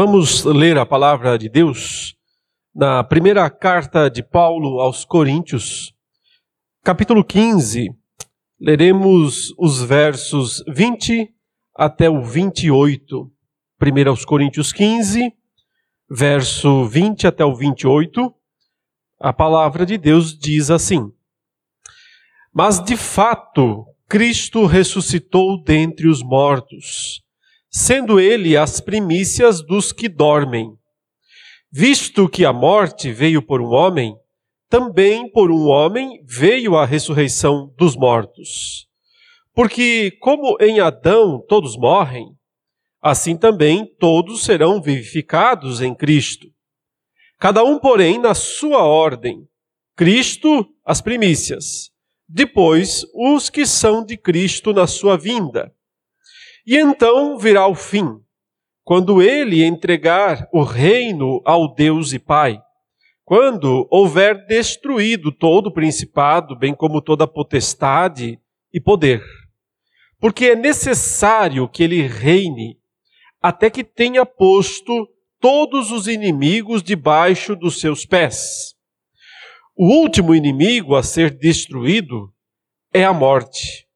Vamos ler a palavra de Deus na primeira carta de Paulo aos Coríntios, capítulo 15. Leremos os versos 20 até o 28. Primeiro aos Coríntios 15, verso 20 até o 28. A palavra de Deus diz assim: Mas de fato, Cristo ressuscitou dentre os mortos sendo ele as primícias dos que dormem. Visto que a morte veio por um homem, também por um homem veio a ressurreição dos mortos. Porque, como em Adão todos morrem, assim também todos serão vivificados em Cristo. Cada um, porém, na sua ordem. Cristo, as primícias. Depois, os que são de Cristo na sua vinda. E então virá o fim, quando ele entregar o reino ao Deus e Pai, quando houver destruído todo o principado, bem como toda potestade e poder. Porque é necessário que ele reine até que tenha posto todos os inimigos debaixo dos seus pés. O último inimigo a ser destruído é a morte.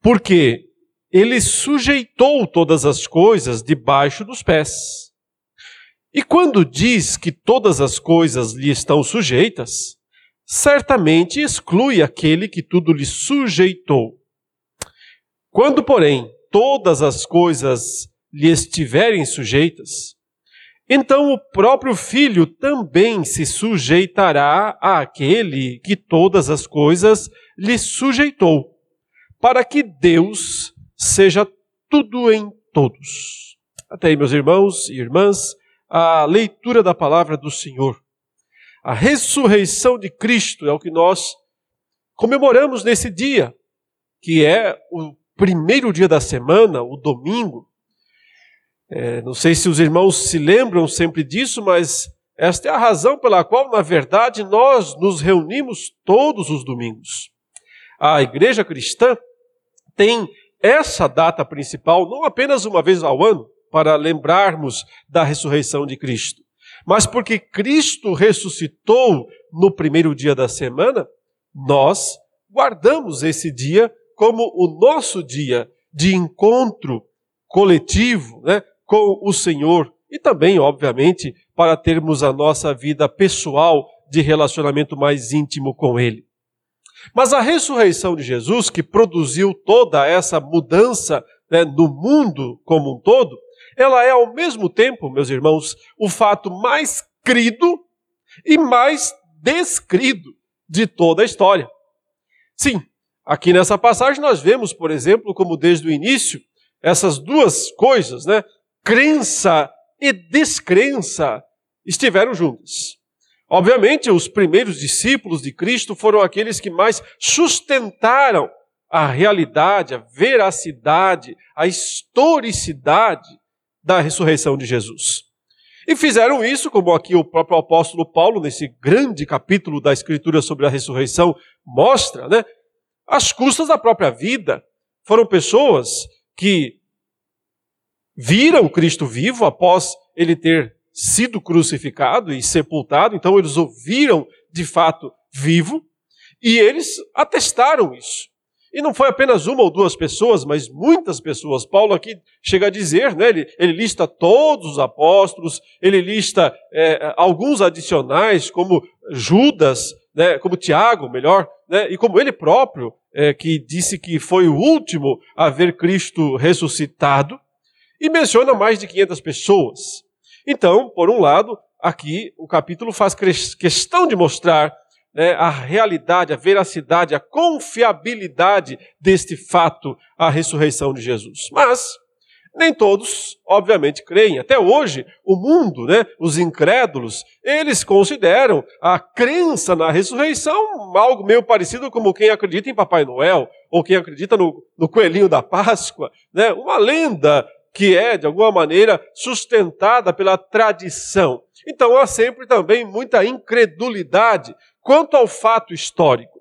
Porque ele sujeitou todas as coisas debaixo dos pés. E quando diz que todas as coisas lhe estão sujeitas, certamente exclui aquele que tudo lhe sujeitou. Quando, porém, todas as coisas lhe estiverem sujeitas, então o próprio Filho também se sujeitará àquele que todas as coisas lhe sujeitou, para que Deus seja tudo em todos. Até aí, meus irmãos e irmãs, a leitura da palavra do Senhor. A ressurreição de Cristo é o que nós comemoramos nesse dia, que é o primeiro dia da semana, o domingo. É, não sei se os irmãos se lembram sempre disso, mas esta é a razão pela qual, na verdade, nós nos reunimos todos os domingos. A igreja cristã tem essa data principal não apenas uma vez ao ano, para lembrarmos da ressurreição de Cristo, mas porque Cristo ressuscitou no primeiro dia da semana, nós guardamos esse dia como o nosso dia de encontro coletivo né, com o Senhor e também, obviamente, para termos a nossa vida pessoal de relacionamento mais íntimo com Ele. Mas a ressurreição de Jesus, que produziu toda essa mudança né, no mundo como um todo, ela é ao mesmo tempo, meus irmãos, o fato mais crido e mais descrido de toda a história. Sim, aqui nessa passagem nós vemos, por exemplo, como desde o início, essas duas coisas, né, crença e descrença, estiveram juntas. Obviamente, os primeiros discípulos de Cristo foram aqueles que mais sustentaram a realidade, a veracidade, a historicidade da ressurreição de Jesus. E fizeram isso, como aqui o próprio apóstolo Paulo, nesse grande capítulo da Escritura sobre a ressurreição, mostra, né? Às custas da própria vida. Foram pessoas que viram Cristo vivo após ele ter sido crucificado e sepultado, então eles ouviram de fato vivo e eles atestaram isso. E não foi apenas uma ou duas pessoas, mas muitas pessoas. Paulo aqui chega a dizer, né, ele, ele lista todos os apóstolos, ele lista é, alguns adicionais, como Judas, né, como Tiago, melhor, né, e como ele próprio, é, que disse que foi o último a ver Cristo ressuscitado, e menciona mais de 500 pessoas. Então, por um lado, aqui o capítulo faz questão de mostrar né, a realidade, a veracidade, a confiabilidade deste fato, a ressurreição de Jesus. Mas nem todos, obviamente, creem. Até hoje, o mundo, né, os incrédulos, eles consideram a crença na ressurreição algo meio parecido como quem acredita em Papai Noel, ou quem acredita no, no coelhinho da Páscoa, né, uma lenda que é, de alguma maneira, sustentada pela tradição. Então há sempre também muita incredulidade quanto ao fato histórico.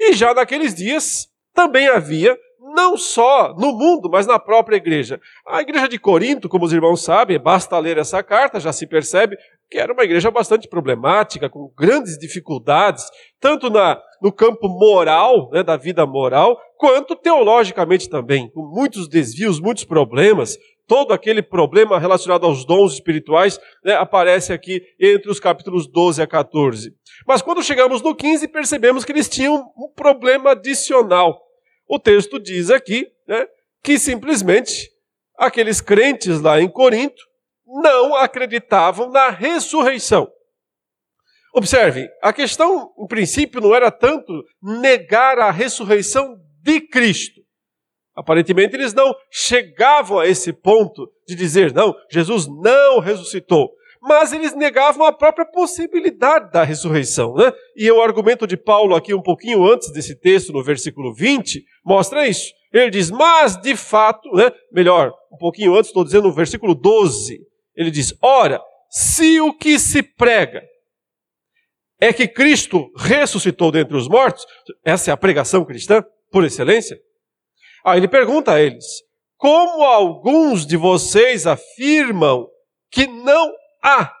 E já naqueles dias também havia não só no mundo, mas na própria igreja. A igreja de Corinto, como os irmãos sabem, basta ler essa carta, já se percebe que era uma igreja bastante problemática, com grandes dificuldades, tanto na, no campo moral, né, da vida moral, quanto teologicamente também, com muitos desvios, muitos problemas. Todo aquele problema relacionado aos dons espirituais né, aparece aqui entre os capítulos 12 a 14. Mas quando chegamos no 15, percebemos que eles tinham um problema adicional. O texto diz aqui né, que simplesmente aqueles crentes lá em Corinto não acreditavam na ressurreição. Observe, a questão, em princípio, não era tanto negar a ressurreição de Cristo. Aparentemente, eles não chegavam a esse ponto de dizer, não, Jesus não ressuscitou. Mas eles negavam a própria possibilidade da ressurreição. Né? E o argumento de Paulo, aqui um pouquinho antes desse texto, no versículo 20, mostra isso. Ele diz, mas de fato, né? melhor, um pouquinho antes, estou dizendo no versículo 12, ele diz: Ora, se o que se prega é que Cristo ressuscitou dentre os mortos, essa é a pregação cristã, por excelência. Aí ele pergunta a eles: Como alguns de vocês afirmam que não há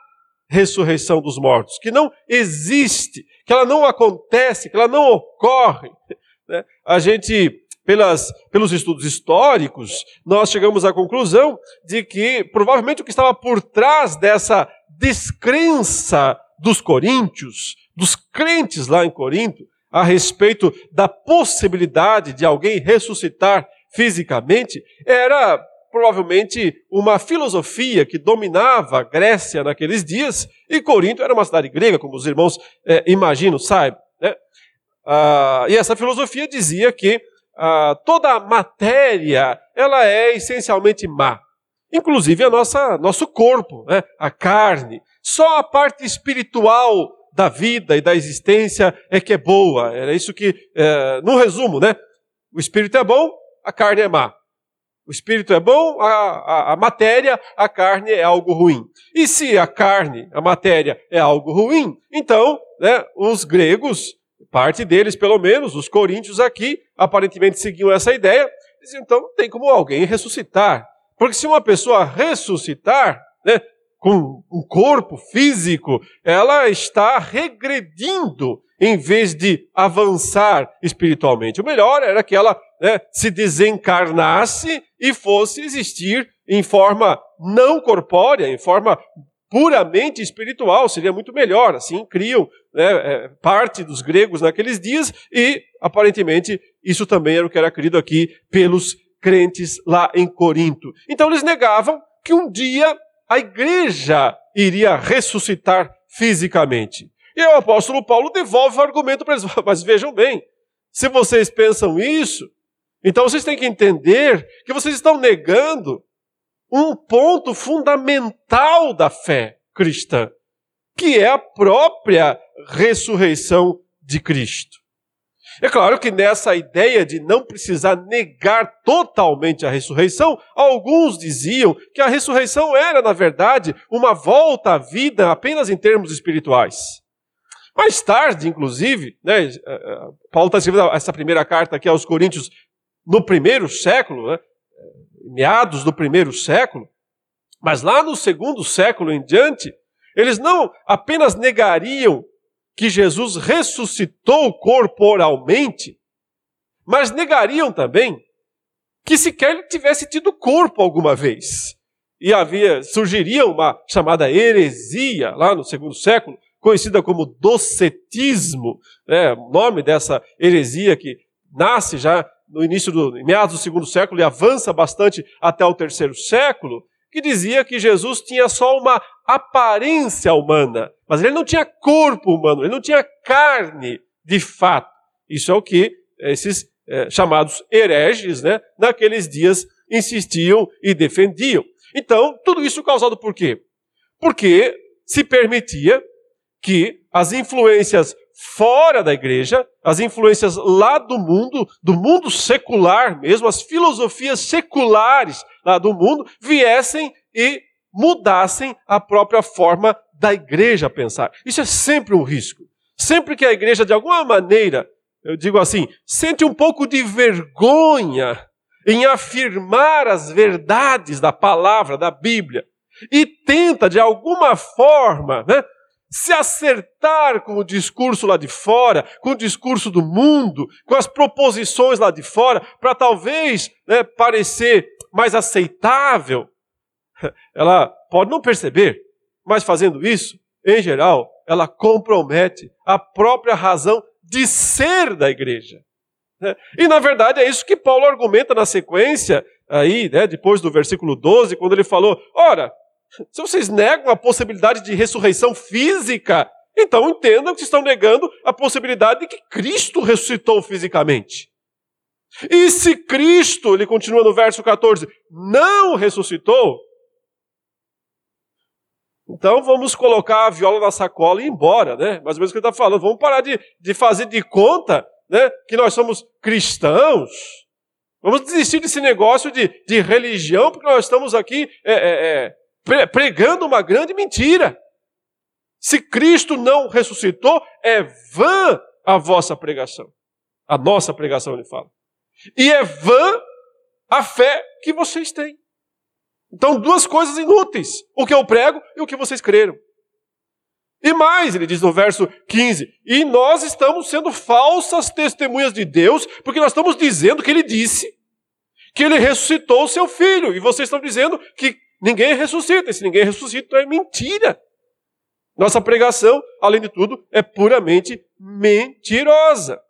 ressurreição dos mortos, que não existe, que ela não acontece, que ela não ocorre? Né? A gente pelas, pelos estudos históricos, nós chegamos à conclusão de que provavelmente o que estava por trás dessa descrença dos coríntios, dos crentes lá em Corinto, a respeito da possibilidade de alguém ressuscitar fisicamente, era provavelmente uma filosofia que dominava a Grécia naqueles dias, e Corinto era uma cidade grega, como os irmãos é, imaginam, saibam. Né? Ah, e essa filosofia dizia que ah, toda a matéria ela é essencialmente má. Inclusive a nossa nosso corpo, né? a carne. Só a parte espiritual da vida e da existência é que é boa. Era isso que, é, no resumo, né? O espírito é bom, a carne é má. O espírito é bom, a, a, a, matéria, a carne é algo ruim. E se a carne, a matéria, é algo ruim, então né, os gregos parte deles, pelo menos, os coríntios aqui, aparentemente seguiam essa ideia, diziam, então tem como alguém ressuscitar. Porque se uma pessoa ressuscitar, né, com um corpo físico, ela está regredindo em vez de avançar espiritualmente. O melhor era que ela né, se desencarnasse e fosse existir em forma não corpórea, em forma puramente espiritual, seria muito melhor. Assim criam né, é, parte dos gregos naqueles dias e, aparentemente, isso também era o que era querido aqui pelos crentes lá em Corinto. Então eles negavam que um dia a igreja iria ressuscitar fisicamente. E o apóstolo Paulo devolve o argumento para eles, mas vejam bem, se vocês pensam isso, então vocês têm que entender que vocês estão negando um ponto fundamental da fé cristã, que é a própria ressurreição de Cristo. É claro que nessa ideia de não precisar negar totalmente a ressurreição, alguns diziam que a ressurreição era, na verdade, uma volta à vida apenas em termos espirituais. Mais tarde, inclusive, né, eh, eh, Paulo está escrevendo essa primeira carta aqui aos Coríntios no primeiro século, né, meados do primeiro século, mas lá no segundo século em diante, eles não apenas negariam que Jesus ressuscitou corporalmente, mas negariam também que sequer ele tivesse tido corpo alguma vez. E havia, surgiria uma chamada heresia lá no segundo século, conhecida como docetismo, né, nome dessa heresia que nasce já no início do meados do segundo século e avança bastante até o terceiro século, que dizia que Jesus tinha só uma aparência humana, mas ele não tinha corpo humano, ele não tinha carne de fato. Isso é o que esses é, chamados hereges, né, naqueles dias insistiam e defendiam. Então, tudo isso causado por quê? Porque se permitia que as influências fora da igreja, as influências lá do mundo, do mundo secular mesmo, as filosofias seculares lá do mundo, viessem e mudassem a própria forma da igreja pensar. Isso é sempre um risco. Sempre que a igreja, de alguma maneira, eu digo assim, sente um pouco de vergonha em afirmar as verdades da palavra, da Bíblia, e tenta, de alguma forma, né, se acertar com o discurso lá de fora, com o discurso do mundo, com as proposições lá de fora, para talvez né, parecer mais aceitável, ela pode não perceber, mas fazendo isso, em geral, ela compromete a própria razão de ser da igreja. Né? E na verdade é isso que Paulo argumenta na sequência, aí, né, depois do versículo 12, quando ele falou: ora, se vocês negam a possibilidade de ressurreição física, então entendam que estão negando a possibilidade de que Cristo ressuscitou fisicamente. E se Cristo, ele continua no verso 14, não ressuscitou, então vamos colocar a viola na sacola e ir embora, né? Mais ou menos o que ele está falando. Vamos parar de, de fazer de conta né, que nós somos cristãos. Vamos desistir desse negócio de, de religião, porque nós estamos aqui é, é, é, pregando uma grande mentira. Se Cristo não ressuscitou, é vã a vossa pregação. A nossa pregação, ele fala. E é vã a fé que vocês têm. Então, duas coisas inúteis: o que eu prego e o que vocês creram. E mais, ele diz no verso 15: E nós estamos sendo falsas testemunhas de Deus, porque nós estamos dizendo que ele disse que ele ressuscitou o seu filho, e vocês estão dizendo que ninguém ressuscita, e se ninguém ressuscita, é mentira. Nossa pregação, além de tudo, é puramente mentirosa.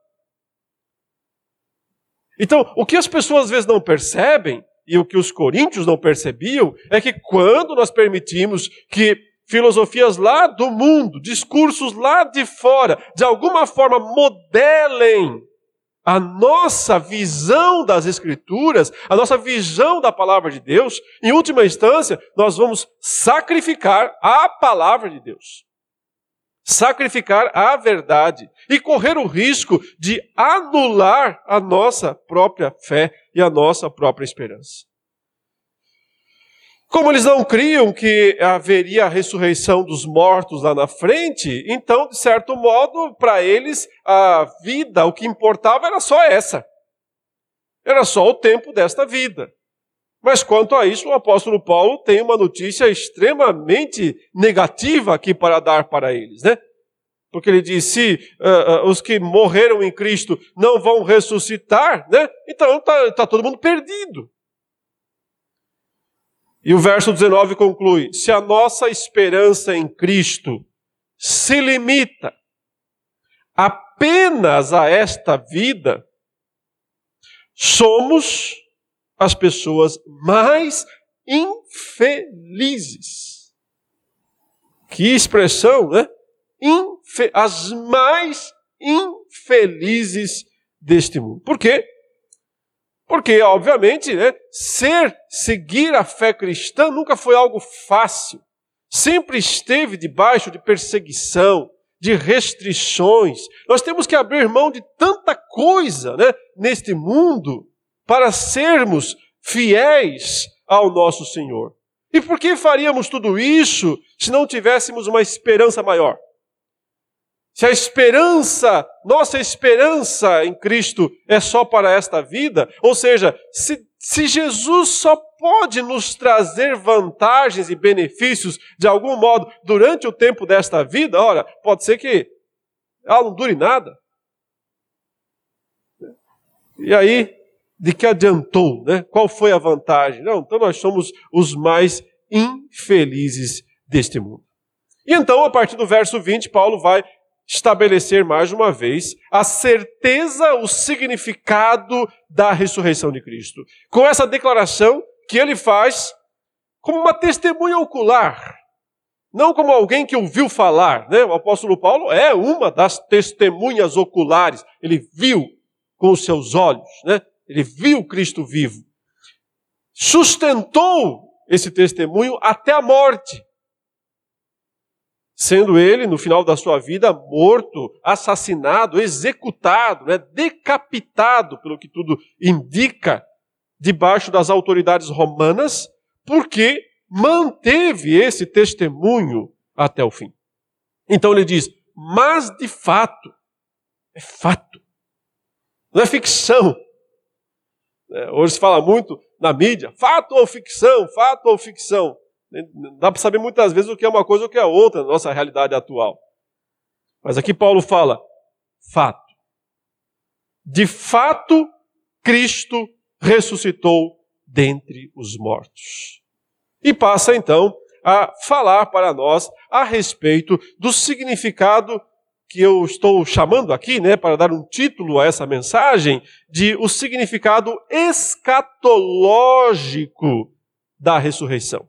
Então, o que as pessoas às vezes não percebem, e o que os coríntios não percebiam, é que quando nós permitimos que filosofias lá do mundo, discursos lá de fora, de alguma forma modelem a nossa visão das Escrituras, a nossa visão da palavra de Deus, em última instância, nós vamos sacrificar a palavra de Deus sacrificar a verdade e correr o risco de anular a nossa própria fé e a nossa própria esperança. Como eles não criam que haveria a ressurreição dos mortos lá na frente, então, de certo modo, para eles, a vida, o que importava era só essa. Era só o tempo desta vida. Mas quanto a isso, o apóstolo Paulo tem uma notícia extremamente negativa aqui para dar para eles, né? Porque ele diz: se uh, uh, os que morreram em Cristo não vão ressuscitar, né? Então está tá todo mundo perdido. E o verso 19 conclui: se a nossa esperança em Cristo se limita apenas a esta vida, somos as pessoas mais infelizes. Que expressão, né? Infe as mais infelizes deste mundo. Por quê? Porque, obviamente, né, ser, seguir a fé cristã nunca foi algo fácil. Sempre esteve debaixo de perseguição, de restrições. Nós temos que abrir mão de tanta coisa né, neste mundo para sermos fiéis ao nosso Senhor. E por que faríamos tudo isso se não tivéssemos uma esperança maior? Se a esperança, nossa esperança em Cristo é só para esta vida, ou seja, se, se Jesus só pode nos trazer vantagens e benefícios de algum modo durante o tempo desta vida, ora, pode ser que ela não dure nada. E aí, de que adiantou, né? Qual foi a vantagem? Não, então nós somos os mais infelizes deste mundo. E então, a partir do verso 20, Paulo vai estabelecer mais uma vez a certeza, o significado da ressurreição de Cristo. Com essa declaração que ele faz como uma testemunha ocular, não como alguém que ouviu falar. Né? O apóstolo Paulo é uma das testemunhas oculares. Ele viu com os seus olhos, né? Ele viu Cristo vivo. Sustentou esse testemunho até a morte sendo ele, no final da sua vida, morto, assassinado, executado, né, decapitado, pelo que tudo indica, debaixo das autoridades romanas, porque manteve esse testemunho até o fim. Então ele diz: mas de fato, é fato, não é ficção. É, hoje se fala muito na mídia, fato ou ficção, fato ou ficção. Dá para saber muitas vezes o que é uma coisa e o que é outra na nossa realidade atual. Mas aqui Paulo fala, fato. De fato, Cristo ressuscitou dentre os mortos. E passa então a falar para nós a respeito do significado que eu estou chamando aqui, né, para dar um título a essa mensagem, de o significado escatológico da ressurreição.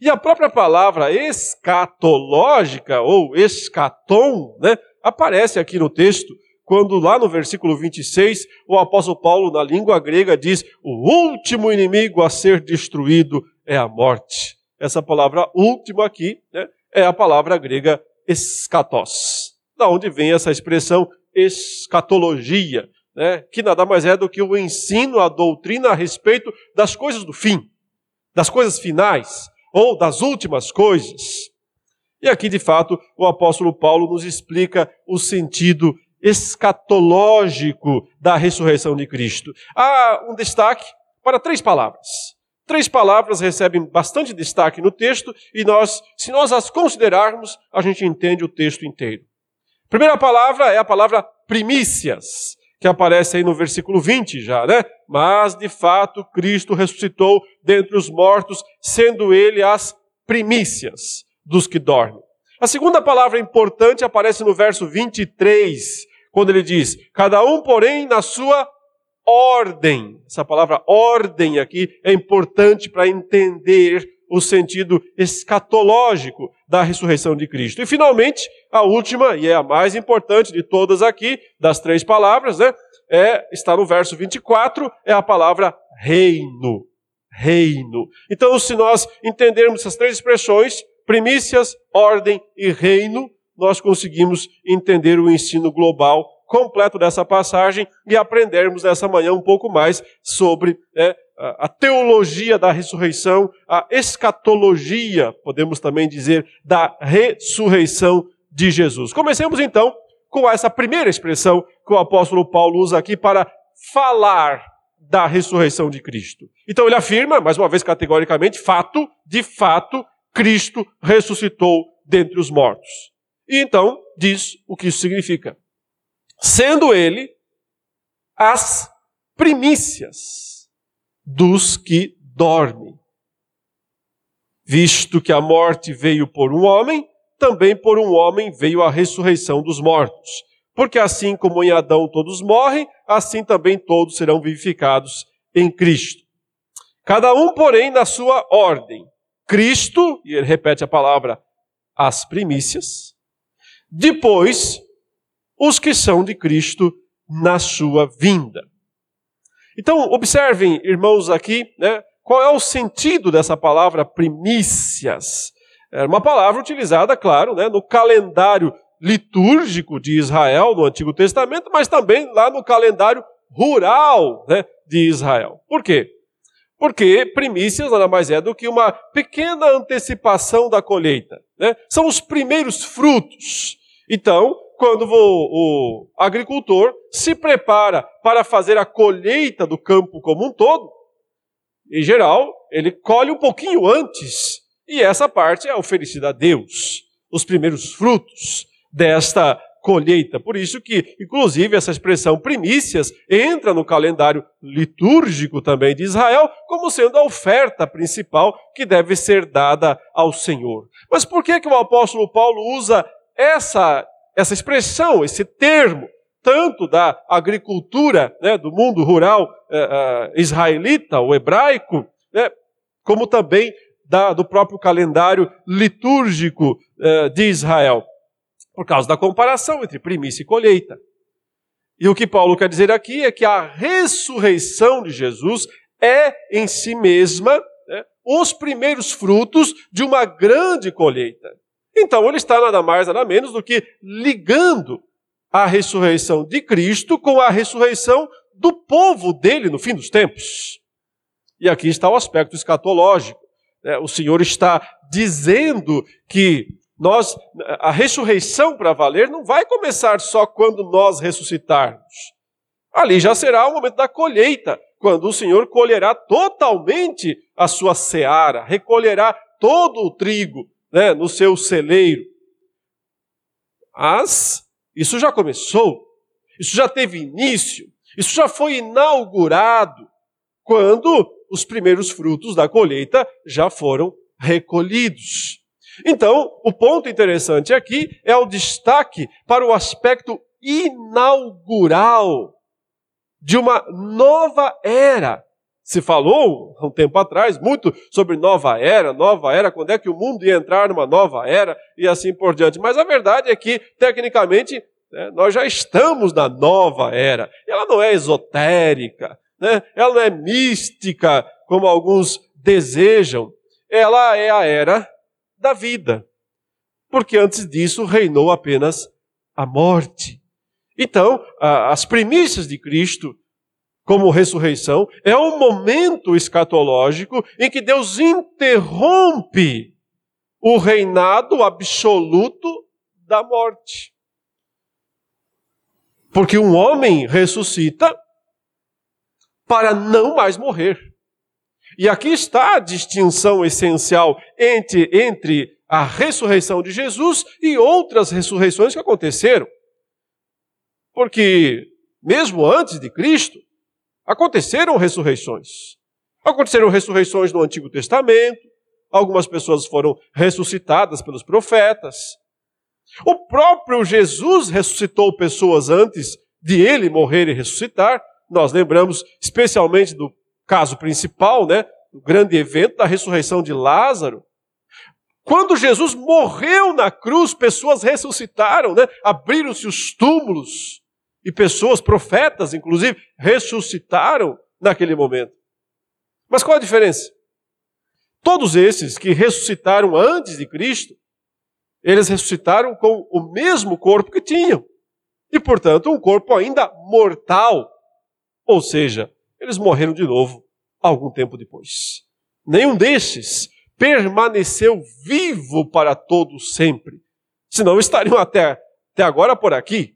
E a própria palavra escatológica ou escatom, né, aparece aqui no texto, quando lá no versículo 26, o apóstolo Paulo, na língua grega, diz: O último inimigo a ser destruído é a morte. Essa palavra última aqui né, é a palavra grega escatos da onde vem essa expressão escatologia, né, que nada mais é do que o ensino, a doutrina a respeito das coisas do fim, das coisas finais, ou das últimas coisas. E aqui, de fato, o apóstolo Paulo nos explica o sentido escatológico da ressurreição de Cristo. Há um destaque para três palavras. Três palavras recebem bastante destaque no texto e nós, se nós as considerarmos, a gente entende o texto inteiro. Primeira palavra é a palavra primícias, que aparece aí no versículo 20 já, né? Mas de fato Cristo ressuscitou dentre os mortos, sendo ele as primícias dos que dormem. A segunda palavra importante aparece no verso 23, quando ele diz: Cada um, porém, na sua ordem. Essa palavra ordem aqui é importante para entender o sentido escatológico da ressurreição de Cristo. E finalmente, a última, e é a mais importante de todas aqui, das três palavras, né? É, está no verso 24, é a palavra reino. Reino. Então, se nós entendermos essas três expressões, primícias, ordem e reino, nós conseguimos entender o ensino global completo dessa passagem e aprendermos nessa manhã um pouco mais sobre né, a teologia da ressurreição, a escatologia, podemos também dizer, da ressurreição de Jesus. Comecemos então com essa primeira expressão que o apóstolo Paulo usa aqui para falar da ressurreição de Cristo. Então ele afirma, mais uma vez categoricamente, fato, de fato, Cristo ressuscitou dentre os mortos. E então diz o que isso significa. Sendo ele as primícias dos que dormem. Visto que a morte veio por um homem, também por um homem veio a ressurreição dos mortos. Porque assim como em Adão todos morrem, assim também todos serão vivificados em Cristo. Cada um, porém, na sua ordem. Cristo, e ele repete a palavra, as primícias. Depois, os que são de Cristo na sua vinda. Então, observem, irmãos, aqui, né, qual é o sentido dessa palavra primícias. É uma palavra utilizada, claro, né, no calendário litúrgico de Israel, no Antigo Testamento, mas também lá no calendário rural né, de Israel. Por quê? Porque primícias nada mais é do que uma pequena antecipação da colheita. Né? São os primeiros frutos. Então, quando o, o agricultor se prepara para fazer a colheita do campo como um todo, em geral, ele colhe um pouquinho antes, e essa parte é oferecida a Deus, os primeiros frutos desta colheita. Por isso que, inclusive, essa expressão primícias entra no calendário litúrgico também de Israel como sendo a oferta principal que deve ser dada ao Senhor. Mas por que que o apóstolo Paulo usa essa essa expressão, esse termo, tanto da agricultura né, do mundo rural eh, eh, israelita, o hebraico, né, como também da, do próprio calendário litúrgico eh, de Israel, por causa da comparação entre primícia e colheita. E o que Paulo quer dizer aqui é que a ressurreição de Jesus é em si mesma né, os primeiros frutos de uma grande colheita. Então ele está nada mais, nada menos do que ligando a ressurreição de Cristo com a ressurreição do povo dele no fim dos tempos. E aqui está o aspecto escatológico. Né? O Senhor está dizendo que nós, a ressurreição para valer não vai começar só quando nós ressuscitarmos. Ali já será o momento da colheita, quando o Senhor colherá totalmente a sua seara, recolherá todo o trigo né, no seu celeiro. Mas isso já começou, isso já teve início, isso já foi inaugurado quando os primeiros frutos da colheita já foram recolhidos. Então, o ponto interessante aqui é o destaque para o aspecto inaugural de uma nova era. Se falou há um tempo atrás muito sobre nova era, nova era, quando é que o mundo ia entrar numa nova era e assim por diante. Mas a verdade é que, tecnicamente, né, nós já estamos na nova era. Ela não é esotérica, né? ela não é mística, como alguns desejam. Ela é a era da vida. Porque antes disso reinou apenas a morte. Então, as primícias de Cristo, como ressurreição, é um momento escatológico em que Deus interrompe o reinado absoluto da morte. Porque um homem ressuscita para não mais morrer. E aqui está a distinção essencial entre, entre a ressurreição de Jesus e outras ressurreições que aconteceram. Porque, mesmo antes de Cristo, aconteceram ressurreições. Aconteceram ressurreições no Antigo Testamento, algumas pessoas foram ressuscitadas pelos profetas. O próprio Jesus ressuscitou pessoas antes de ele morrer e ressuscitar. Nós lembramos especialmente do caso principal, né, do grande evento da ressurreição de Lázaro. Quando Jesus morreu na cruz, pessoas ressuscitaram, né? abriram-se os túmulos e pessoas, profetas inclusive, ressuscitaram naquele momento. Mas qual a diferença? Todos esses que ressuscitaram antes de Cristo, eles ressuscitaram com o mesmo corpo que tinham. E, portanto, um corpo ainda mortal. Ou seja, eles morreram de novo algum tempo depois. Nenhum desses permaneceu vivo para todo sempre. Senão estariam até, até agora por aqui,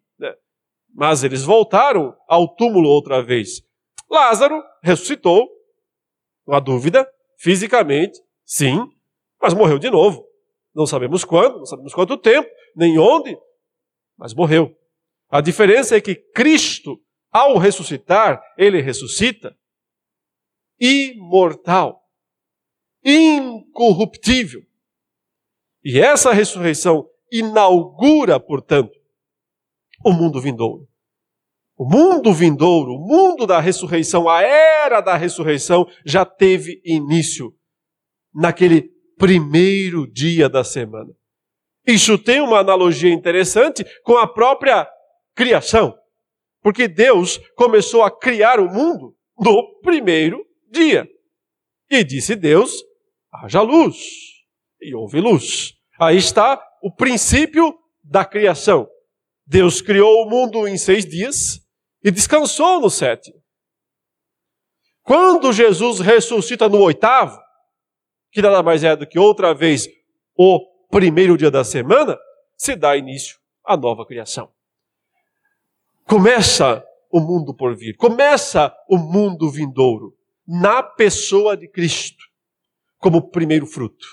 mas eles voltaram ao túmulo outra vez. Lázaro ressuscitou, não há dúvida, fisicamente, sim, mas morreu de novo. Não sabemos quando, não sabemos quanto tempo, nem onde, mas morreu. A diferença é que Cristo, ao ressuscitar, ele ressuscita imortal, incorruptível. E essa ressurreição inaugura, portanto, o mundo vindouro. O mundo vindouro, o mundo da ressurreição, a era da ressurreição já teve início naquele primeiro dia da semana. Isso tem uma analogia interessante com a própria criação. Porque Deus começou a criar o mundo no primeiro dia. E disse Deus: haja luz. E houve luz. Aí está o princípio da criação. Deus criou o mundo em seis dias e descansou no sétimo. Quando Jesus ressuscita no oitavo, que nada mais é do que outra vez o primeiro dia da semana, se dá início à nova criação. Começa o mundo por vir, começa o mundo vindouro na pessoa de Cristo, como primeiro fruto,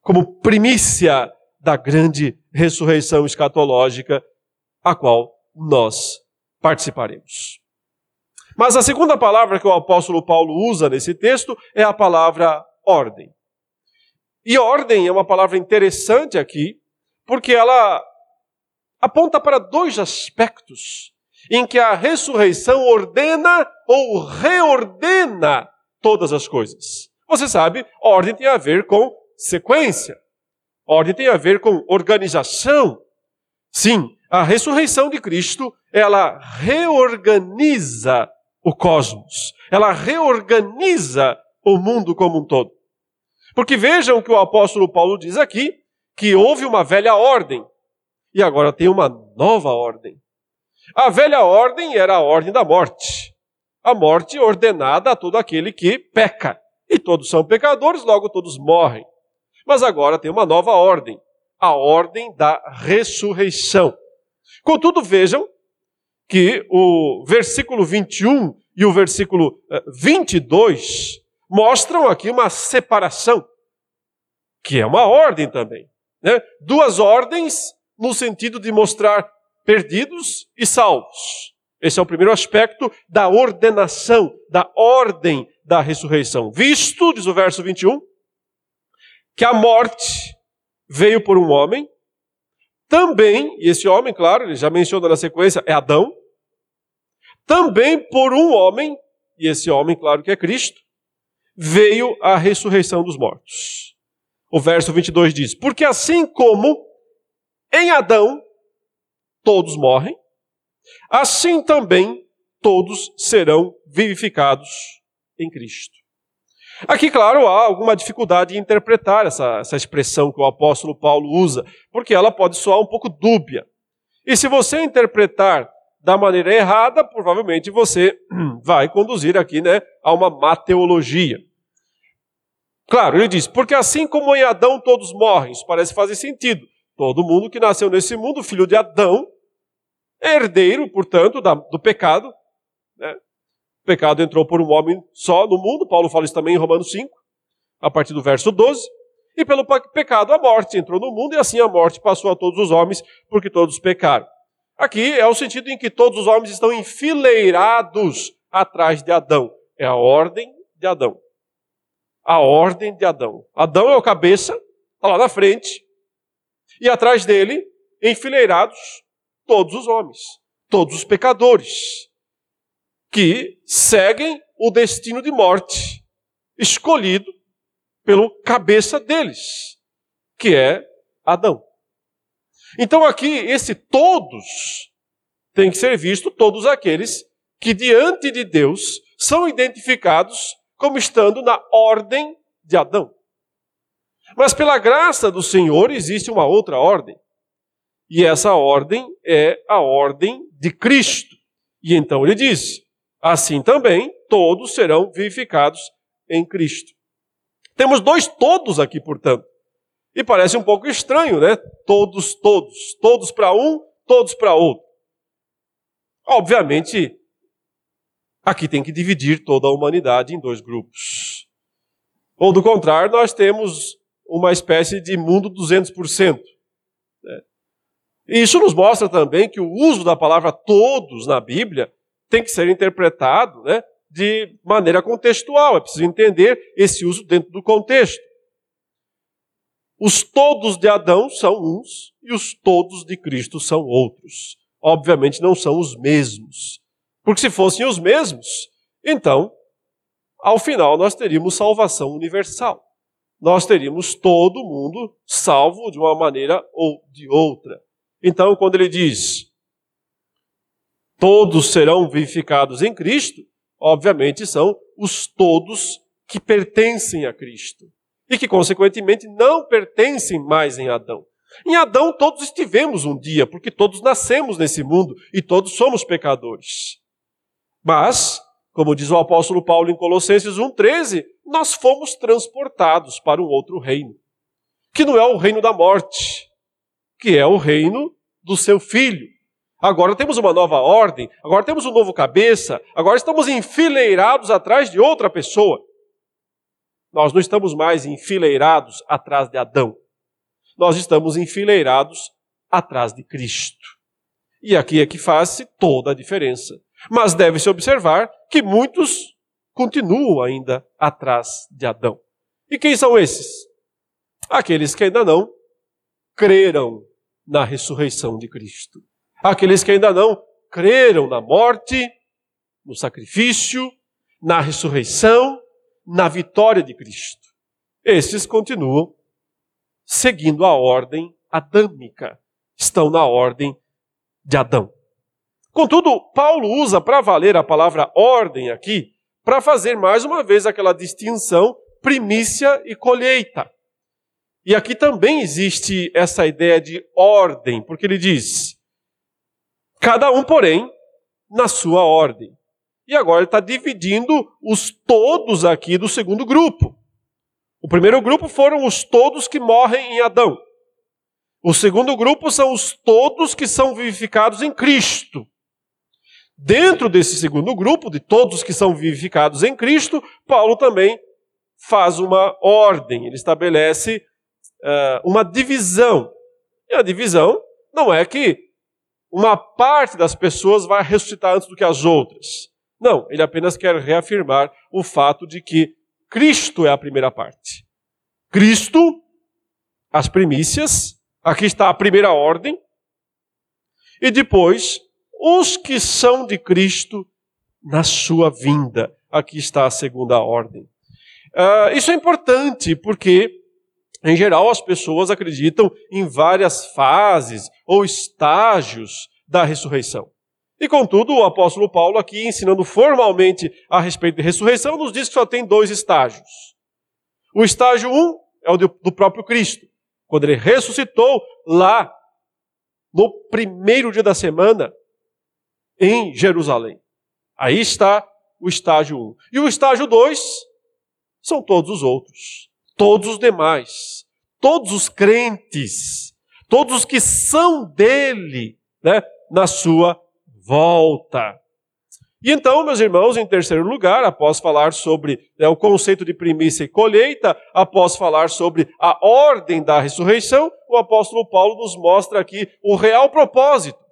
como primícia da grande ressurreição escatológica a qual nós participaremos. Mas a segunda palavra que o apóstolo Paulo usa nesse texto é a palavra ordem. E ordem é uma palavra interessante aqui, porque ela aponta para dois aspectos em que a ressurreição ordena ou reordena todas as coisas. Você sabe, ordem tem a ver com sequência. Ordem tem a ver com organização. Sim, a ressurreição de Cristo, ela reorganiza o cosmos, ela reorganiza o mundo como um todo. Porque vejam que o apóstolo Paulo diz aqui que houve uma velha ordem e agora tem uma nova ordem. A velha ordem era a ordem da morte. A morte ordenada a todo aquele que peca. E todos são pecadores, logo todos morrem. Mas agora tem uma nova ordem, a ordem da ressurreição. Contudo, vejam que o versículo 21 e o versículo 22 eh, mostram aqui uma separação, que é uma ordem também. Né? Duas ordens no sentido de mostrar perdidos e salvos. Esse é o primeiro aspecto da ordenação, da ordem da ressurreição. Visto, diz o verso 21, que a morte veio por um homem, também, e esse homem, claro, ele já menciona na sequência, é Adão, também por um homem, e esse homem, claro que é Cristo, veio a ressurreição dos mortos. O verso 22 diz: Porque assim como em Adão todos morrem, assim também todos serão vivificados em Cristo. Aqui, claro, há alguma dificuldade em interpretar essa, essa expressão que o apóstolo Paulo usa, porque ela pode soar um pouco dúbia. E se você interpretar da maneira errada, provavelmente você vai conduzir aqui né, a uma mateologia. Claro, ele diz, porque assim como em Adão todos morrem, isso parece fazer sentido. Todo mundo que nasceu nesse mundo, filho de Adão, é herdeiro, portanto, da, do pecado. Né? O pecado entrou por um homem só no mundo, Paulo fala isso também em Romanos 5, a partir do verso 12. E pelo pecado a morte entrou no mundo, e assim a morte passou a todos os homens, porque todos pecaram. Aqui é o sentido em que todos os homens estão enfileirados atrás de Adão. É a ordem de Adão. A ordem de Adão. Adão é o cabeça, está lá na frente, e atrás dele, enfileirados, todos os homens, todos os pecadores, que seguem o destino de morte escolhido pelo cabeça deles, que é Adão. Então aqui, esse todos tem que ser visto todos aqueles que diante de Deus são identificados como estando na ordem de Adão. Mas pela graça do Senhor existe uma outra ordem. E essa ordem é a ordem de Cristo. E então ele diz: assim também todos serão vivificados em Cristo. Temos dois todos aqui, portanto. E parece um pouco estranho, né? Todos, todos. Todos para um, todos para outro. Obviamente, aqui tem que dividir toda a humanidade em dois grupos. Ou do contrário, nós temos uma espécie de mundo 200%. Né? E isso nos mostra também que o uso da palavra todos na Bíblia tem que ser interpretado né, de maneira contextual. É preciso entender esse uso dentro do contexto. Os todos de Adão são uns e os todos de Cristo são outros. Obviamente não são os mesmos. Porque se fossem os mesmos, então, ao final, nós teríamos salvação universal nós teríamos todo mundo salvo de uma maneira ou de outra. Então, quando ele diz todos serão vivificados em Cristo, obviamente são os todos que pertencem a Cristo e que, consequentemente, não pertencem mais em Adão. Em Adão todos estivemos um dia, porque todos nascemos nesse mundo e todos somos pecadores. Mas como diz o apóstolo Paulo em Colossenses 1,13, nós fomos transportados para um outro reino, que não é o reino da morte, que é o reino do seu filho. Agora temos uma nova ordem, agora temos um novo cabeça, agora estamos enfileirados atrás de outra pessoa. Nós não estamos mais enfileirados atrás de Adão. Nós estamos enfileirados atrás de Cristo. E aqui é que faz-se toda a diferença. Mas deve-se observar que muitos continuam ainda atrás de Adão. E quem são esses? Aqueles que ainda não creram na ressurreição de Cristo. Aqueles que ainda não creram na morte, no sacrifício, na ressurreição, na vitória de Cristo. Esses continuam seguindo a ordem adâmica, estão na ordem de Adão. Contudo, Paulo usa para valer a palavra ordem aqui, para fazer mais uma vez aquela distinção primícia e colheita. E aqui também existe essa ideia de ordem, porque ele diz: cada um, porém, na sua ordem. E agora ele está dividindo os todos aqui do segundo grupo. O primeiro grupo foram os todos que morrem em Adão. O segundo grupo são os todos que são vivificados em Cristo. Dentro desse segundo grupo, de todos que são vivificados em Cristo, Paulo também faz uma ordem, ele estabelece uh, uma divisão. E a divisão não é que uma parte das pessoas vai ressuscitar antes do que as outras. Não, ele apenas quer reafirmar o fato de que Cristo é a primeira parte. Cristo, as primícias, aqui está a primeira ordem, e depois os que são de Cristo na sua vinda. Aqui está a segunda ordem. Uh, isso é importante porque, em geral, as pessoas acreditam em várias fases ou estágios da ressurreição. E contudo, o apóstolo Paulo, aqui ensinando formalmente a respeito de ressurreição, nos diz que só tem dois estágios. O estágio um é o do próprio Cristo, quando ele ressuscitou lá no primeiro dia da semana, em Jerusalém. Aí está o estágio 1. Um. E o estágio 2 são todos os outros, todos os demais, todos os crentes, todos os que são dele, né, na sua volta. E então, meus irmãos, em terceiro lugar, após falar sobre né, o conceito de primícia e colheita, após falar sobre a ordem da ressurreição, o apóstolo Paulo nos mostra aqui o real propósito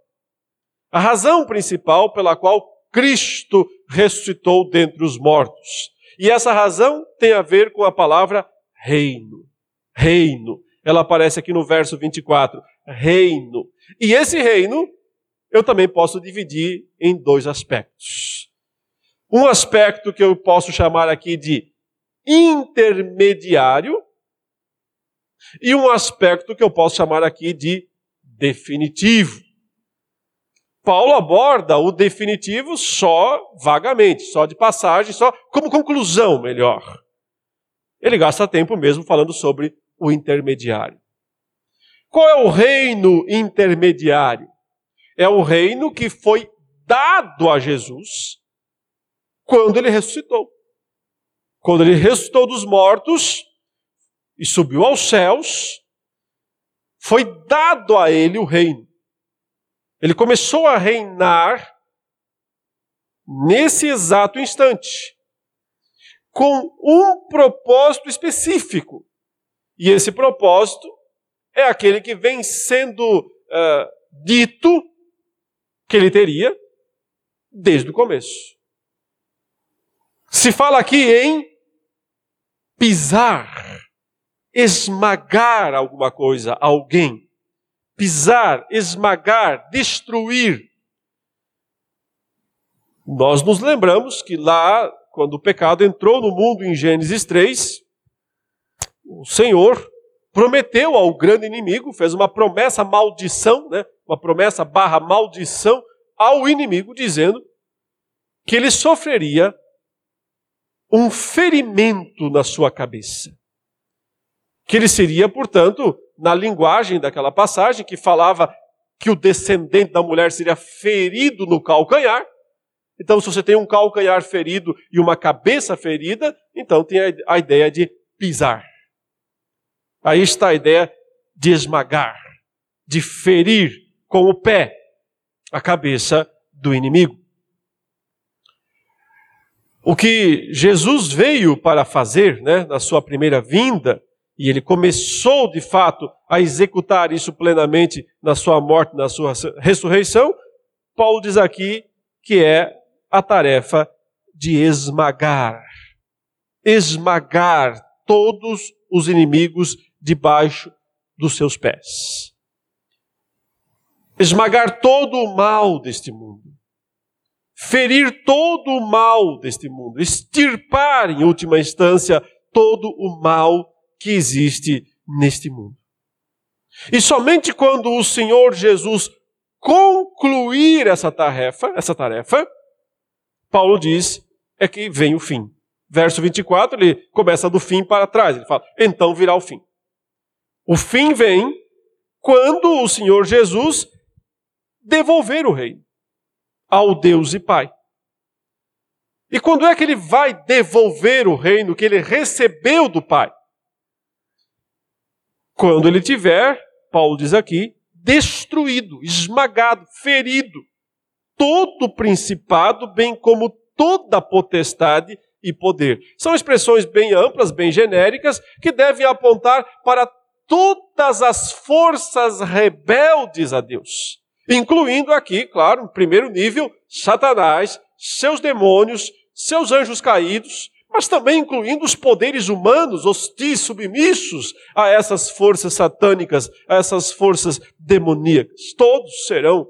a razão principal pela qual Cristo ressuscitou dentre os mortos. E essa razão tem a ver com a palavra reino. Reino. Ela aparece aqui no verso 24. Reino. E esse reino eu também posso dividir em dois aspectos. Um aspecto que eu posso chamar aqui de intermediário e um aspecto que eu posso chamar aqui de definitivo. Paulo aborda o definitivo só vagamente, só de passagem, só como conclusão, melhor. Ele gasta tempo mesmo falando sobre o intermediário. Qual é o reino intermediário? É o reino que foi dado a Jesus quando ele ressuscitou. Quando ele ressuscitou dos mortos e subiu aos céus, foi dado a ele o reino. Ele começou a reinar nesse exato instante, com um propósito específico. E esse propósito é aquele que vem sendo uh, dito que ele teria desde o começo. Se fala aqui em pisar, esmagar alguma coisa, alguém pisar, esmagar, destruir. Nós nos lembramos que lá, quando o pecado entrou no mundo em Gênesis 3, o Senhor prometeu ao grande inimigo, fez uma promessa maldição, né? uma promessa barra maldição ao inimigo, dizendo que ele sofreria um ferimento na sua cabeça. Que ele seria, portanto, na linguagem daquela passagem, que falava que o descendente da mulher seria ferido no calcanhar. Então, se você tem um calcanhar ferido e uma cabeça ferida, então tem a ideia de pisar. Aí está a ideia de esmagar, de ferir com o pé a cabeça do inimigo. O que Jesus veio para fazer, né, na sua primeira vinda, e ele começou de fato a executar isso plenamente na sua morte, na sua ressurreição, Paulo diz aqui que é a tarefa de esmagar. Esmagar todos os inimigos debaixo dos seus pés. Esmagar todo o mal deste mundo. Ferir todo o mal deste mundo. Extirpar, em última instância, todo o mal que existe neste mundo. E somente quando o Senhor Jesus concluir essa tarefa, essa tarefa, Paulo diz, é que vem o fim. Verso 24, ele começa do fim para trás. Ele fala, então virá o fim. O fim vem quando o Senhor Jesus devolver o reino ao Deus e Pai. E quando é que ele vai devolver o reino que ele recebeu do Pai? Quando ele tiver, Paulo diz aqui, destruído, esmagado, ferido todo principado, bem como toda potestade e poder. São expressões bem amplas, bem genéricas, que devem apontar para todas as forças rebeldes a Deus, incluindo aqui, claro, em primeiro nível, Satanás, seus demônios, seus anjos caídos, mas também incluindo os poderes humanos hostis, submissos a essas forças satânicas, a essas forças demoníacas. Todos serão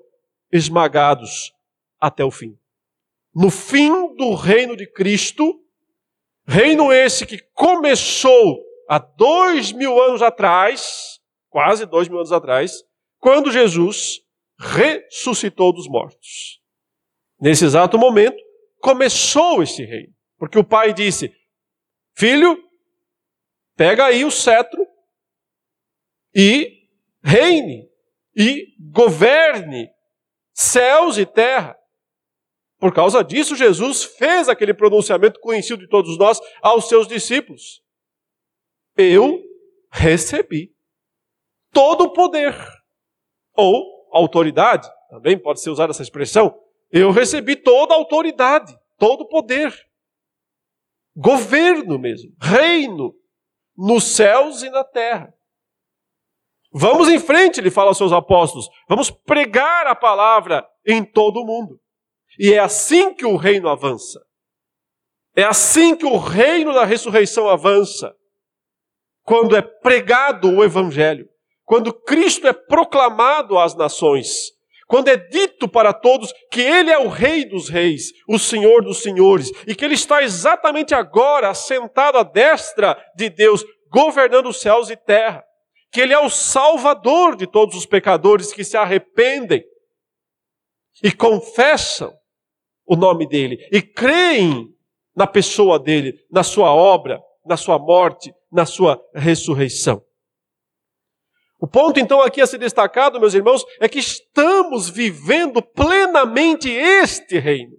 esmagados até o fim. No fim do reino de Cristo, reino esse que começou há dois mil anos atrás, quase dois mil anos atrás, quando Jesus ressuscitou dos mortos. Nesse exato momento, começou esse reino. Porque o pai disse: Filho, pega aí o cetro e reine e governe céus e terra. Por causa disso, Jesus fez aquele pronunciamento conhecido de todos nós aos seus discípulos. Eu recebi todo o poder, ou autoridade, também pode ser usada essa expressão. Eu recebi toda a autoridade, todo o poder governo mesmo, reino, nos céus e na terra. Vamos em frente, ele fala aos seus apóstolos, vamos pregar a palavra em todo o mundo. E é assim que o reino avança. É assim que o reino da ressurreição avança. Quando é pregado o evangelho, quando Cristo é proclamado às nações, quando é dito para todos que Ele é o Rei dos Reis, o Senhor dos Senhores, e que Ele está exatamente agora sentado à destra de Deus, governando os céus e terra, que Ele é o Salvador de todos os pecadores que se arrependem e confessam o nome dEle e creem na pessoa dEle, na Sua obra, na Sua morte, na Sua ressurreição. O ponto então aqui a ser destacado, meus irmãos, é que estamos vivendo plenamente este reino.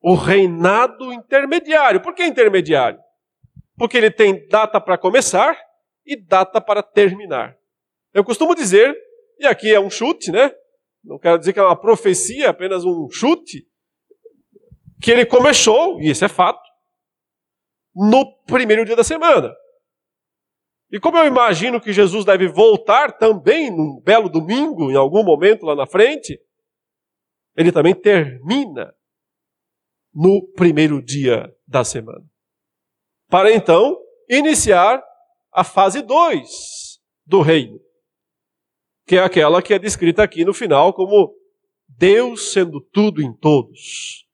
O reinado intermediário. Por que intermediário? Porque ele tem data para começar e data para terminar. Eu costumo dizer, e aqui é um chute, né? Não quero dizer que é uma profecia, apenas um chute, que ele começou, e isso é fato, no primeiro dia da semana. E como eu imagino que Jesus deve voltar também num belo domingo, em algum momento lá na frente, ele também termina no primeiro dia da semana. Para então iniciar a fase 2 do reino, que é aquela que é descrita aqui no final como Deus sendo tudo em todos.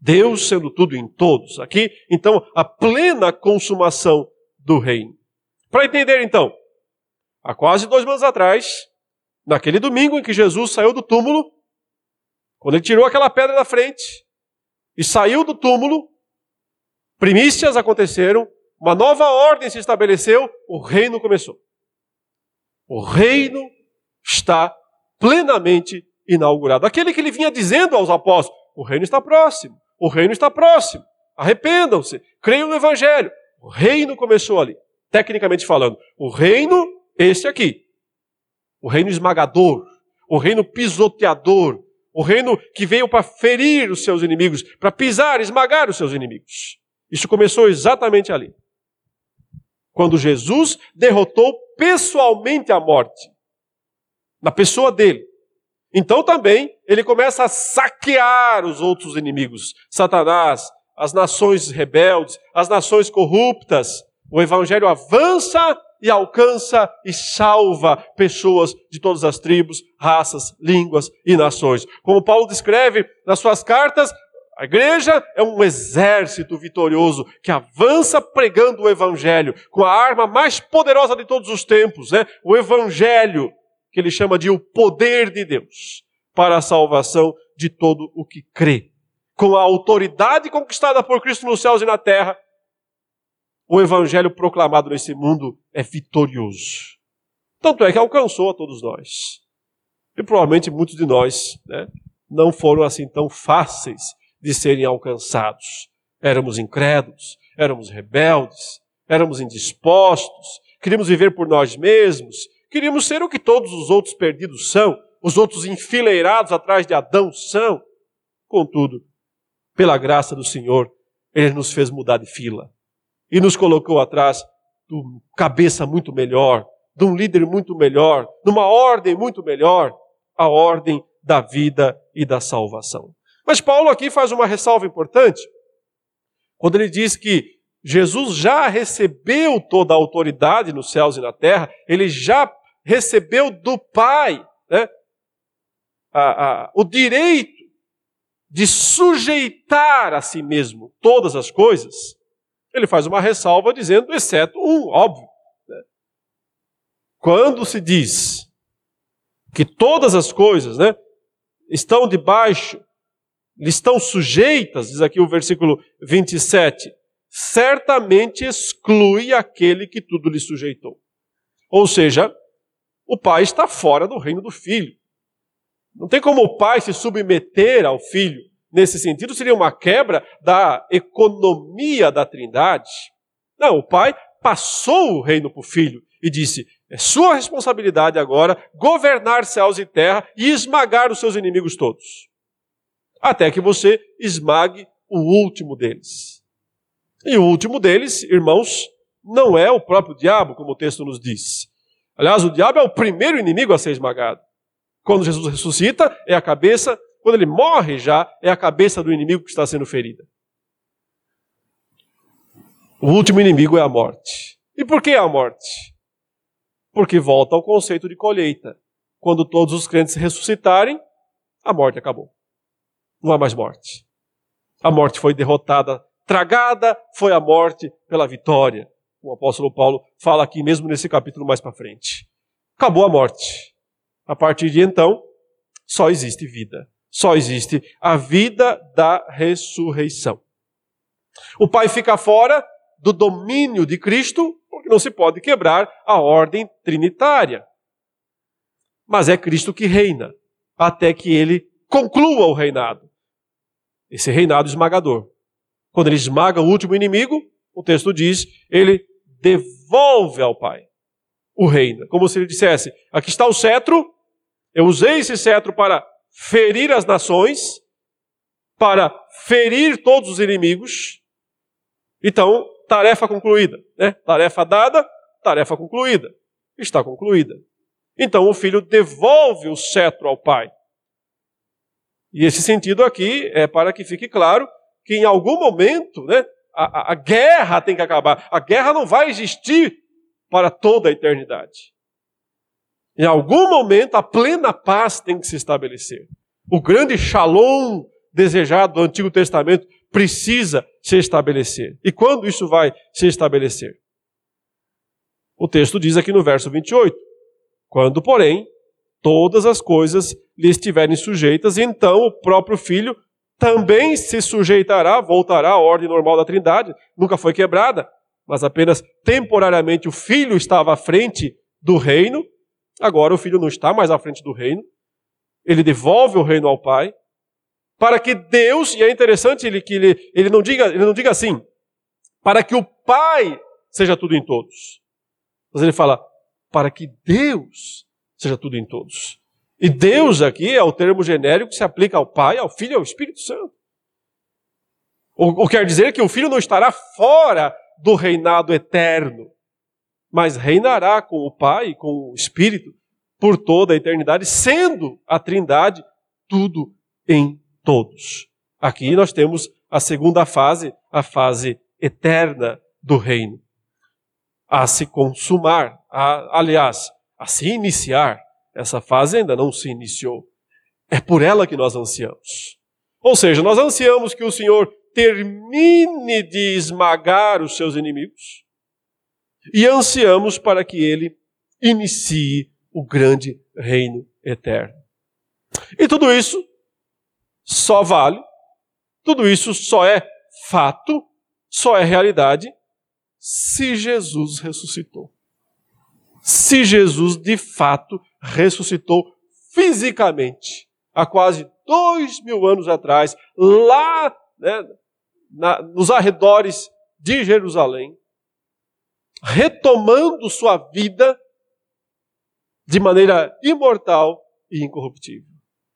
Deus sendo tudo em todos. Aqui, então, a plena consumação do reino. Para entender então, há quase dois anos atrás, naquele domingo em que Jesus saiu do túmulo, quando ele tirou aquela pedra da frente e saiu do túmulo, primícias aconteceram, uma nova ordem se estabeleceu, o reino começou. O reino está plenamente inaugurado. Aquele que ele vinha dizendo aos apóstolos: o reino está próximo, o reino está próximo, arrependam-se, creiam no Evangelho. O reino começou ali tecnicamente falando. O reino, este aqui. O reino esmagador, o reino pisoteador, o reino que veio para ferir os seus inimigos, para pisar, esmagar os seus inimigos. Isso começou exatamente ali. Quando Jesus derrotou pessoalmente a morte, na pessoa dele. Então também ele começa a saquear os outros inimigos, Satanás, as nações rebeldes, as nações corruptas, o Evangelho avança e alcança e salva pessoas de todas as tribos, raças, línguas e nações. Como Paulo descreve nas suas cartas, a igreja é um exército vitorioso que avança pregando o Evangelho com a arma mais poderosa de todos os tempos, né? o Evangelho, que ele chama de o poder de Deus para a salvação de todo o que crê. Com a autoridade conquistada por Cristo nos céus e na terra, o evangelho proclamado nesse mundo é vitorioso. Tanto é que alcançou a todos nós. E provavelmente muitos de nós né, não foram assim tão fáceis de serem alcançados. Éramos incrédulos, éramos rebeldes, éramos indispostos, queríamos viver por nós mesmos, queríamos ser o que todos os outros perdidos são, os outros enfileirados atrás de Adão são. Contudo, pela graça do Senhor, Ele nos fez mudar de fila e nos colocou atrás de uma cabeça muito melhor, de um líder muito melhor, de uma ordem muito melhor, a ordem da vida e da salvação. Mas Paulo aqui faz uma ressalva importante, quando ele diz que Jesus já recebeu toda a autoridade nos céus e na terra, ele já recebeu do Pai né, a, a, o direito de sujeitar a si mesmo todas as coisas, ele faz uma ressalva dizendo, exceto um, óbvio. Né? Quando se diz que todas as coisas né, estão debaixo, estão sujeitas, diz aqui o versículo 27, certamente exclui aquele que tudo lhe sujeitou. Ou seja, o pai está fora do reino do filho. Não tem como o pai se submeter ao filho. Nesse sentido, seria uma quebra da economia da trindade. Não, o pai passou o reino para o filho e disse: é sua responsabilidade agora governar céus e terra e esmagar os seus inimigos todos. Até que você esmague o último deles. E o último deles, irmãos, não é o próprio diabo, como o texto nos diz. Aliás, o diabo é o primeiro inimigo a ser esmagado. Quando Jesus ressuscita, é a cabeça, quando ele morre já, é a cabeça do inimigo que está sendo ferida. O último inimigo é a morte. E por que a morte? Porque volta ao conceito de colheita. Quando todos os crentes ressuscitarem, a morte acabou. Não há mais morte. A morte foi derrotada, tragada foi a morte pela vitória. O apóstolo Paulo fala aqui mesmo nesse capítulo mais para frente. Acabou a morte. A partir de então, só existe vida. Só existe a vida da ressurreição. O Pai fica fora do domínio de Cristo, porque não se pode quebrar a ordem trinitária. Mas é Cristo que reina, até que ele conclua o reinado. Esse reinado esmagador. Quando ele esmaga o último inimigo, o texto diz, ele devolve ao Pai o reino. Como se ele dissesse: aqui está o cetro, eu usei esse cetro para ferir as nações, para ferir todos os inimigos. Então, tarefa concluída. Né? Tarefa dada, tarefa concluída. Está concluída. Então, o filho devolve o cetro ao pai. E esse sentido aqui é para que fique claro que em algum momento né, a, a, guerra tem que acabar. A guerra não vai existir para toda a eternidade. Em algum momento, a plena paz tem que se estabelecer. O grande shalom desejado do Antigo Testamento precisa se estabelecer. E quando isso vai se estabelecer? O texto diz aqui no verso 28: Quando, porém, todas as coisas lhe estiverem sujeitas, então o próprio filho também se sujeitará, voltará à ordem normal da Trindade, nunca foi quebrada, mas apenas temporariamente o filho estava à frente do reino Agora o filho não está mais à frente do reino. Ele devolve o reino ao pai. Para que Deus, e é interessante ele, que ele, ele, não diga, ele não diga assim, para que o pai seja tudo em todos. Mas ele fala, para que Deus seja tudo em todos. E Deus aqui é o termo genérico que se aplica ao Pai, ao Filho e ao Espírito Santo. O, quer dizer que o Filho não estará fora do reinado eterno mas reinará com o Pai, com o Espírito, por toda a eternidade, sendo a Trindade tudo em todos. Aqui nós temos a segunda fase, a fase eterna do reino. A se consumar, a, aliás, a se iniciar. Essa fase ainda não se iniciou. É por ela que nós ansiamos. Ou seja, nós ansiamos que o Senhor termine de esmagar os seus inimigos e ansiamos para que ele inicie o grande reino eterno. E tudo isso só vale, tudo isso só é fato, só é realidade se Jesus ressuscitou. Se Jesus de fato ressuscitou fisicamente, há quase dois mil anos atrás, lá né, na, nos arredores de Jerusalém, retomando sua vida de maneira imortal e incorruptível.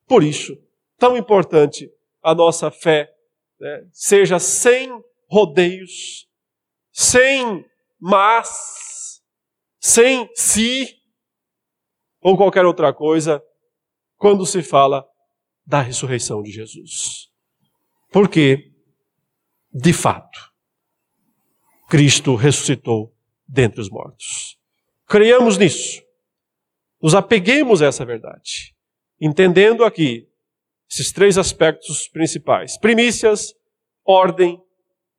Por isso, tão importante a nossa fé né, seja sem rodeios, sem mas, sem si ou qualquer outra coisa, quando se fala da ressurreição de Jesus. Porque, de fato, Cristo ressuscitou dentre os mortos. Creiamos nisso. Nos apeguemos a essa verdade, entendendo aqui esses três aspectos principais: primícias, ordem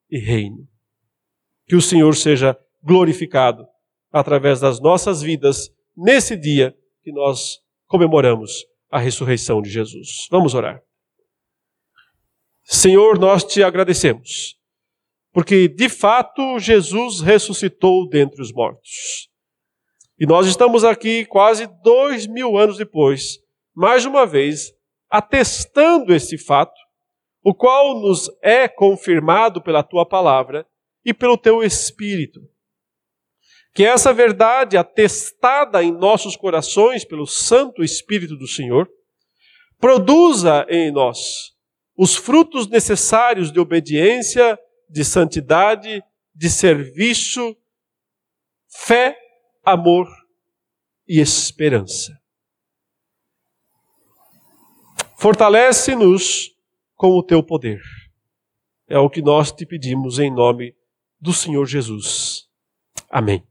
e reino. Que o Senhor seja glorificado através das nossas vidas nesse dia que nós comemoramos a ressurreição de Jesus. Vamos orar. Senhor, nós te agradecemos, porque de fato Jesus ressuscitou dentre os mortos. E nós estamos aqui quase dois mil anos depois, mais uma vez, atestando esse fato, o qual nos é confirmado pela tua palavra e pelo teu Espírito. Que essa verdade, atestada em nossos corações pelo Santo Espírito do Senhor, produza em nós os frutos necessários de obediência, de santidade, de serviço, fé, amor e esperança. Fortalece-nos com o teu poder. É o que nós te pedimos em nome do Senhor Jesus. Amém.